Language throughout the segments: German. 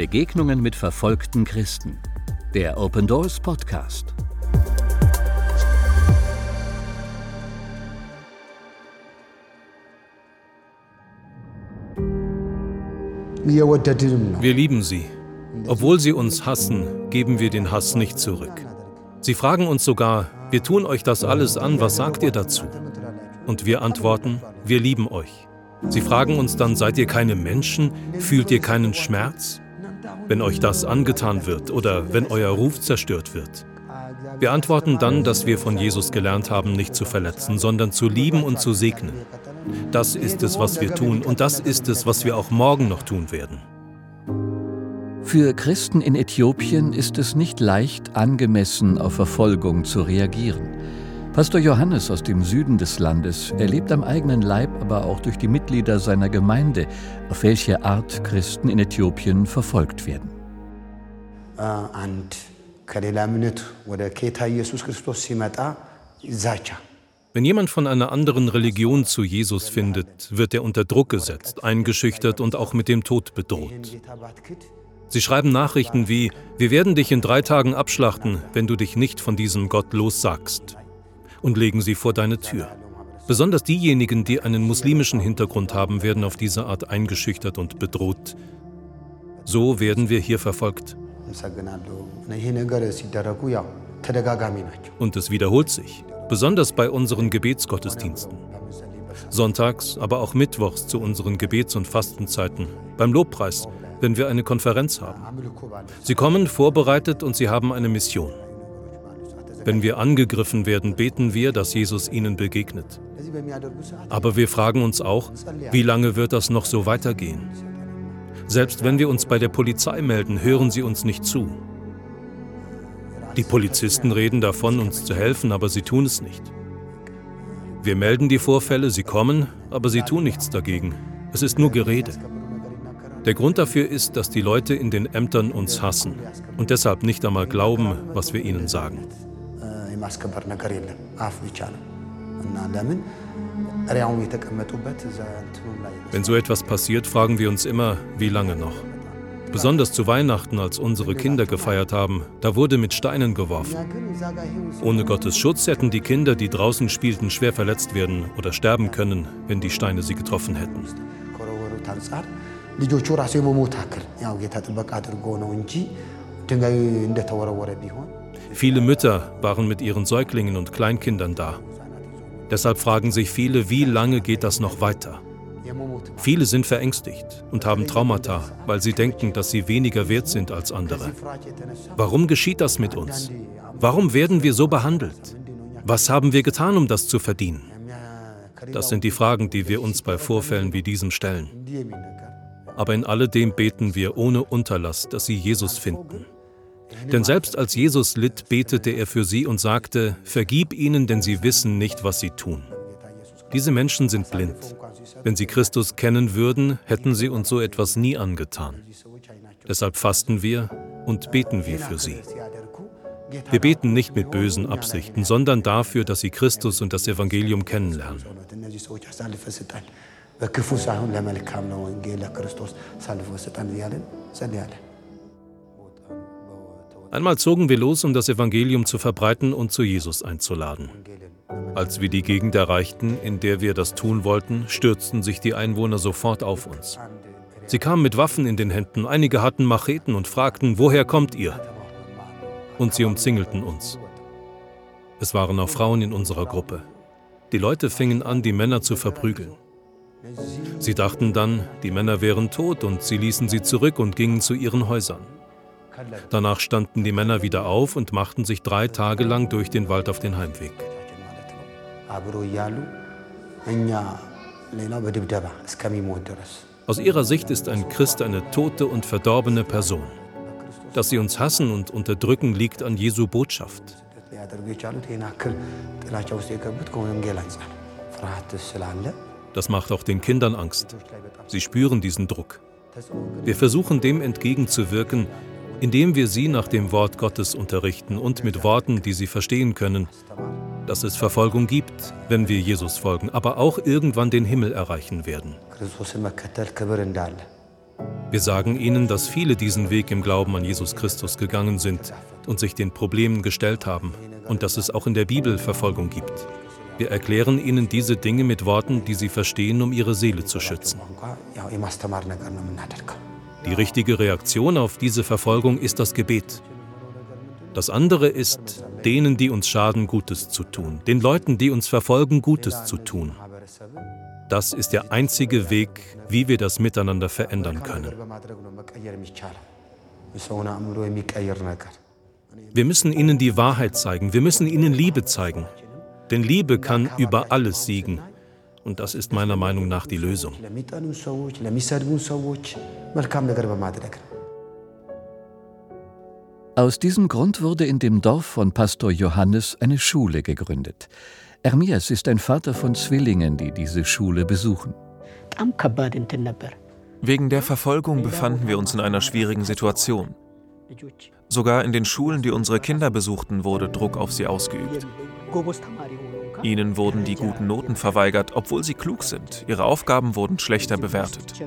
Begegnungen mit verfolgten Christen. Der Open Doors Podcast. Wir lieben sie. Obwohl sie uns hassen, geben wir den Hass nicht zurück. Sie fragen uns sogar, wir tun euch das alles an, was sagt ihr dazu? Und wir antworten, wir lieben euch. Sie fragen uns dann, seid ihr keine Menschen? Fühlt ihr keinen Schmerz? Wenn euch das angetan wird oder wenn euer Ruf zerstört wird. Wir antworten dann, dass wir von Jesus gelernt haben, nicht zu verletzen, sondern zu lieben und zu segnen. Das ist es, was wir tun und das ist es, was wir auch morgen noch tun werden. Für Christen in Äthiopien ist es nicht leicht, angemessen auf Verfolgung zu reagieren. Pastor Johannes aus dem Süden des Landes erlebt am eigenen Leib, aber auch durch die Mitglieder seiner Gemeinde, auf welche Art Christen in Äthiopien verfolgt werden. Wenn jemand von einer anderen Religion zu Jesus findet, wird er unter Druck gesetzt, eingeschüchtert und auch mit dem Tod bedroht. Sie schreiben Nachrichten wie, wir werden dich in drei Tagen abschlachten, wenn du dich nicht von diesem Gott lossagst und legen sie vor deine Tür. Besonders diejenigen, die einen muslimischen Hintergrund haben, werden auf diese Art eingeschüchtert und bedroht. So werden wir hier verfolgt. Und es wiederholt sich, besonders bei unseren Gebetsgottesdiensten. Sonntags, aber auch mittwochs zu unseren Gebets- und Fastenzeiten, beim Lobpreis, wenn wir eine Konferenz haben. Sie kommen vorbereitet und sie haben eine Mission. Wenn wir angegriffen werden, beten wir, dass Jesus ihnen begegnet. Aber wir fragen uns auch, wie lange wird das noch so weitergehen? Selbst wenn wir uns bei der Polizei melden, hören sie uns nicht zu. Die Polizisten reden davon, uns zu helfen, aber sie tun es nicht. Wir melden die Vorfälle, sie kommen, aber sie tun nichts dagegen. Es ist nur Gerede. Der Grund dafür ist, dass die Leute in den Ämtern uns hassen und deshalb nicht einmal glauben, was wir ihnen sagen. የማስከበር ነገር የለም። አፍ ብቻ ነው እና ለምን ሪያውም የተቀመጡበት እዛ እንትኑም ላይ Wenn so etwas passiert, fragen wir uns immer, wie lange noch? Besonders zu Weihnachten, als unsere Kinder gefeiert haben, da wurde mit Steinen geworfen. Ohne Gottes Schutz hätten die Kinder, die draußen spielten, schwer verletzt werden oder sterben können, wenn die Steine sie getroffen hätten. ልጆቹ ራሱ የመሞት አክል ያው ጌታ ጥበቃ አድርጎ ነው እንጂ ድንጋዩ እንደተወረወረ ቢሆን Viele Mütter waren mit ihren Säuglingen und Kleinkindern da. Deshalb fragen sich viele, wie lange geht das noch weiter? Viele sind verängstigt und haben Traumata, weil sie denken, dass sie weniger wert sind als andere. Warum geschieht das mit uns? Warum werden wir so behandelt? Was haben wir getan, um das zu verdienen? Das sind die Fragen, die wir uns bei Vorfällen wie diesem stellen. Aber in alledem beten wir ohne Unterlass, dass sie Jesus finden. Denn selbst als Jesus litt, betete er für sie und sagte, Vergib ihnen, denn sie wissen nicht, was sie tun. Diese Menschen sind blind. Wenn sie Christus kennen würden, hätten sie uns so etwas nie angetan. Deshalb fasten wir und beten wir für sie. Wir beten nicht mit bösen Absichten, sondern dafür, dass sie Christus und das Evangelium kennenlernen. በክፉ ሳይሆን ለመልካም ነው ወንጌል ለክርስቶስ ሳልፎ ስጠን እያለን ጸልያለን። Einmal zogen wir los, um das Evangelium zu verbreiten und zu Jesus einzuladen. Als wir die Gegend erreichten, in der wir das tun wollten, stürzten sich die Einwohner sofort auf uns. Sie kamen mit Waffen in den Händen, einige hatten Macheten und fragten, woher kommt ihr? Und sie umzingelten uns. Es waren auch Frauen in unserer Gruppe. Die Leute fingen an, die Männer zu verprügeln. Sie dachten dann, die Männer wären tot und sie ließen sie zurück und gingen zu ihren Häusern. Danach standen die Männer wieder auf und machten sich drei Tage lang durch den Wald auf den Heimweg. Aus ihrer Sicht ist ein Christ eine tote und verdorbene Person. Dass sie uns hassen und unterdrücken, liegt an Jesu Botschaft. Das macht auch den Kindern Angst. Sie spüren diesen Druck. Wir versuchen dem entgegenzuwirken, indem wir sie nach dem Wort Gottes unterrichten und mit Worten, die sie verstehen können, dass es Verfolgung gibt, wenn wir Jesus folgen, aber auch irgendwann den Himmel erreichen werden. Wir sagen ihnen, dass viele diesen Weg im Glauben an Jesus Christus gegangen sind und sich den Problemen gestellt haben und dass es auch in der Bibel Verfolgung gibt. Wir erklären ihnen diese Dinge mit Worten, die sie verstehen, um ihre Seele zu schützen. Die richtige Reaktion auf diese Verfolgung ist das Gebet. Das andere ist, denen, die uns schaden, Gutes zu tun, den Leuten, die uns verfolgen, Gutes zu tun. Das ist der einzige Weg, wie wir das Miteinander verändern können. Wir müssen ihnen die Wahrheit zeigen, wir müssen ihnen Liebe zeigen. Denn Liebe kann über alles siegen. Und das ist meiner Meinung nach die Lösung. Aus diesem Grund wurde in dem Dorf von Pastor Johannes eine Schule gegründet. Ermias ist ein Vater von Zwillingen, die diese Schule besuchen. Wegen der Verfolgung befanden wir uns in einer schwierigen Situation. Sogar in den Schulen, die unsere Kinder besuchten, wurde Druck auf sie ausgeübt. Ihnen wurden die guten Noten verweigert, obwohl sie klug sind. Ihre Aufgaben wurden schlechter bewertet.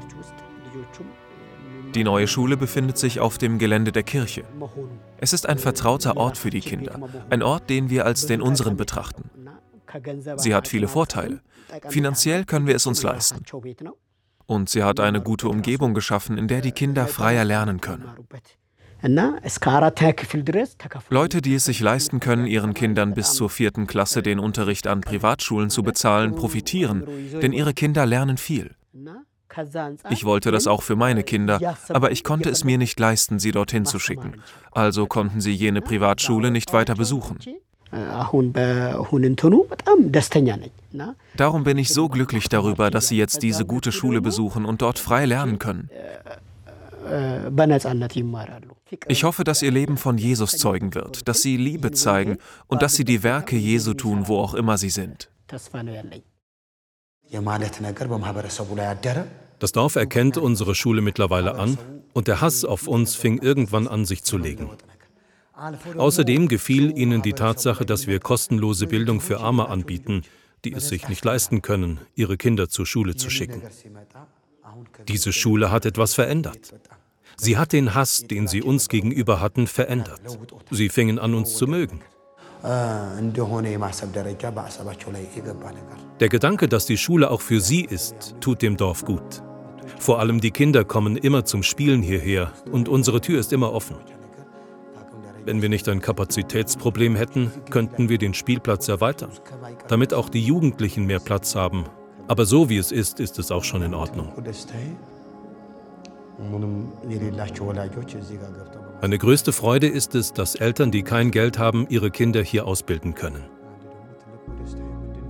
Die neue Schule befindet sich auf dem Gelände der Kirche. Es ist ein vertrauter Ort für die Kinder, ein Ort, den wir als den unseren betrachten. Sie hat viele Vorteile. Finanziell können wir es uns leisten. Und sie hat eine gute Umgebung geschaffen, in der die Kinder freier lernen können. Leute, die es sich leisten können, ihren Kindern bis zur vierten Klasse den Unterricht an Privatschulen zu bezahlen, profitieren, denn ihre Kinder lernen viel. Ich wollte das auch für meine Kinder, aber ich konnte es mir nicht leisten, sie dorthin zu schicken. Also konnten sie jene Privatschule nicht weiter besuchen. Darum bin ich so glücklich darüber, dass sie jetzt diese gute Schule besuchen und dort frei lernen können. Ich hoffe, dass ihr Leben von Jesus zeugen wird, dass sie Liebe zeigen und dass sie die Werke Jesu tun, wo auch immer sie sind. Das Dorf erkennt unsere Schule mittlerweile an und der Hass auf uns fing irgendwann an, sich zu legen. Außerdem gefiel ihnen die Tatsache, dass wir kostenlose Bildung für Arme anbieten, die es sich nicht leisten können, ihre Kinder zur Schule zu schicken. Diese Schule hat etwas verändert. Sie hat den Hass, den sie uns gegenüber hatten, verändert. Sie fingen an, uns zu mögen. Der Gedanke, dass die Schule auch für sie ist, tut dem Dorf gut. Vor allem die Kinder kommen immer zum Spielen hierher und unsere Tür ist immer offen. Wenn wir nicht ein Kapazitätsproblem hätten, könnten wir den Spielplatz erweitern, damit auch die Jugendlichen mehr Platz haben. Aber so wie es ist, ist es auch schon in Ordnung. Meine größte Freude ist es, dass Eltern, die kein Geld haben, ihre Kinder hier ausbilden können.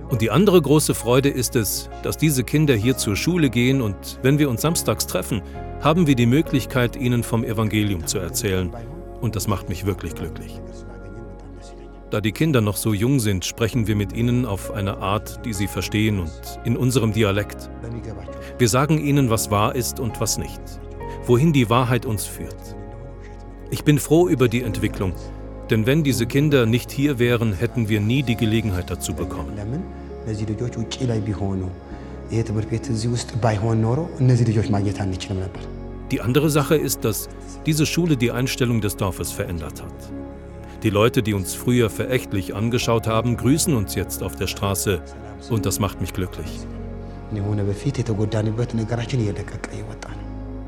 Und die andere große Freude ist es, dass diese Kinder hier zur Schule gehen und wenn wir uns samstags treffen, haben wir die Möglichkeit, ihnen vom Evangelium zu erzählen. Und das macht mich wirklich glücklich. Da die Kinder noch so jung sind, sprechen wir mit ihnen auf eine Art, die sie verstehen und in unserem Dialekt. Wir sagen ihnen, was wahr ist und was nicht wohin die Wahrheit uns führt. Ich bin froh über die Entwicklung, denn wenn diese Kinder nicht hier wären, hätten wir nie die Gelegenheit dazu bekommen. Die andere Sache ist, dass diese Schule die Einstellung des Dorfes verändert hat. Die Leute, die uns früher verächtlich angeschaut haben, grüßen uns jetzt auf der Straße und das macht mich glücklich.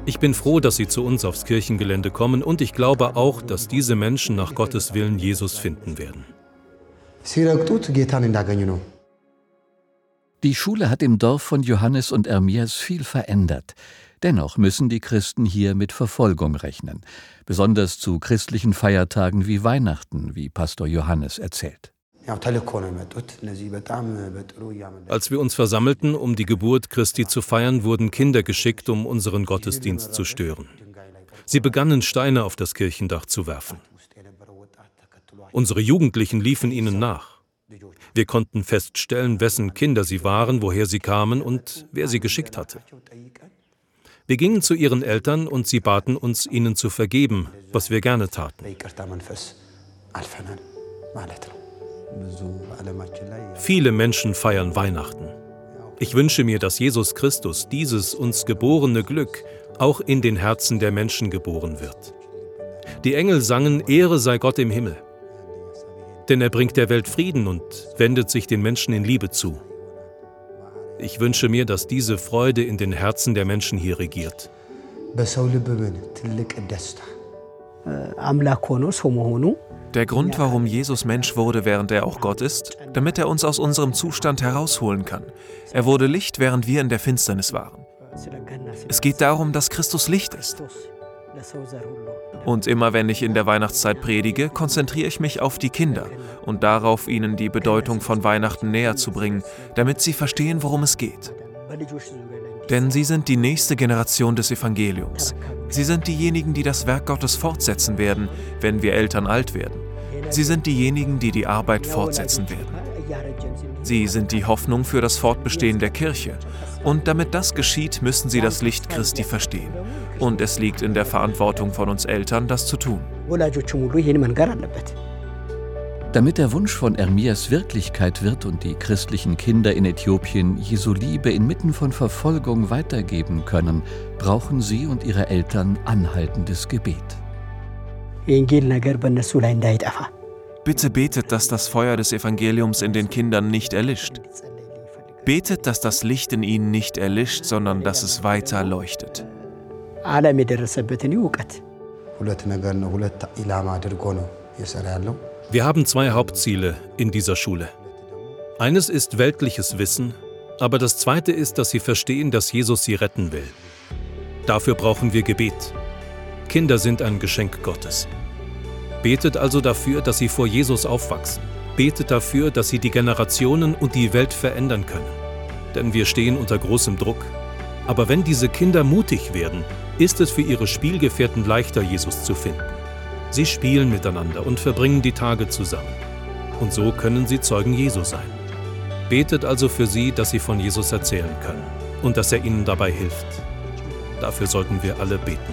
Ich bin froh, dass Sie zu uns aufs Kirchengelände kommen und ich glaube auch, dass diese Menschen nach Gottes Willen Jesus finden werden. Die Schule hat im Dorf von Johannes und Ermias viel verändert. Dennoch müssen die Christen hier mit Verfolgung rechnen, besonders zu christlichen Feiertagen wie Weihnachten, wie Pastor Johannes erzählt. Als wir uns versammelten, um die Geburt Christi zu feiern, wurden Kinder geschickt, um unseren Gottesdienst zu stören. Sie begannen Steine auf das Kirchendach zu werfen. Unsere Jugendlichen liefen ihnen nach. Wir konnten feststellen, wessen Kinder sie waren, woher sie kamen und wer sie geschickt hatte. Wir gingen zu ihren Eltern und sie baten uns, ihnen zu vergeben, was wir gerne taten. Viele Menschen feiern Weihnachten. Ich wünsche mir, dass Jesus Christus dieses uns geborene Glück auch in den Herzen der Menschen geboren wird. Die Engel sangen Ehre sei Gott im Himmel. Denn er bringt der Welt Frieden und wendet sich den Menschen in Liebe zu. Ich wünsche mir, dass diese Freude in den Herzen der Menschen hier regiert. Der Grund, warum Jesus Mensch wurde, während er auch Gott ist, damit er uns aus unserem Zustand herausholen kann. Er wurde Licht, während wir in der Finsternis waren. Es geht darum, dass Christus Licht ist. Und immer wenn ich in der Weihnachtszeit predige, konzentriere ich mich auf die Kinder und darauf, ihnen die Bedeutung von Weihnachten näher zu bringen, damit sie verstehen, worum es geht. Denn sie sind die nächste Generation des Evangeliums. Sie sind diejenigen, die das Werk Gottes fortsetzen werden, wenn wir Eltern alt werden. Sie sind diejenigen, die die Arbeit fortsetzen werden. Sie sind die Hoffnung für das Fortbestehen der Kirche. Und damit das geschieht, müssen sie das Licht Christi verstehen. Und es liegt in der Verantwortung von uns Eltern, das zu tun. Damit der Wunsch von Ermias Wirklichkeit wird und die christlichen Kinder in Äthiopien Jesu Liebe inmitten von Verfolgung weitergeben können, brauchen sie und ihre Eltern anhaltendes Gebet. Bitte betet, dass das Feuer des Evangeliums in den Kindern nicht erlischt. Betet, dass das Licht in ihnen nicht erlischt, sondern dass es weiter leuchtet. Wir haben zwei Hauptziele in dieser Schule. Eines ist weltliches Wissen, aber das zweite ist, dass sie verstehen, dass Jesus sie retten will. Dafür brauchen wir Gebet. Kinder sind ein Geschenk Gottes. Betet also dafür, dass sie vor Jesus aufwachsen betet dafür, dass sie die Generationen und die Welt verändern können. Denn wir stehen unter großem Druck. Aber wenn diese Kinder mutig werden, ist es für ihre Spielgefährten leichter, Jesus zu finden. Sie spielen miteinander und verbringen die Tage zusammen. Und so können sie Zeugen Jesu sein. Betet also für sie, dass sie von Jesus erzählen können und dass er ihnen dabei hilft. Dafür sollten wir alle beten.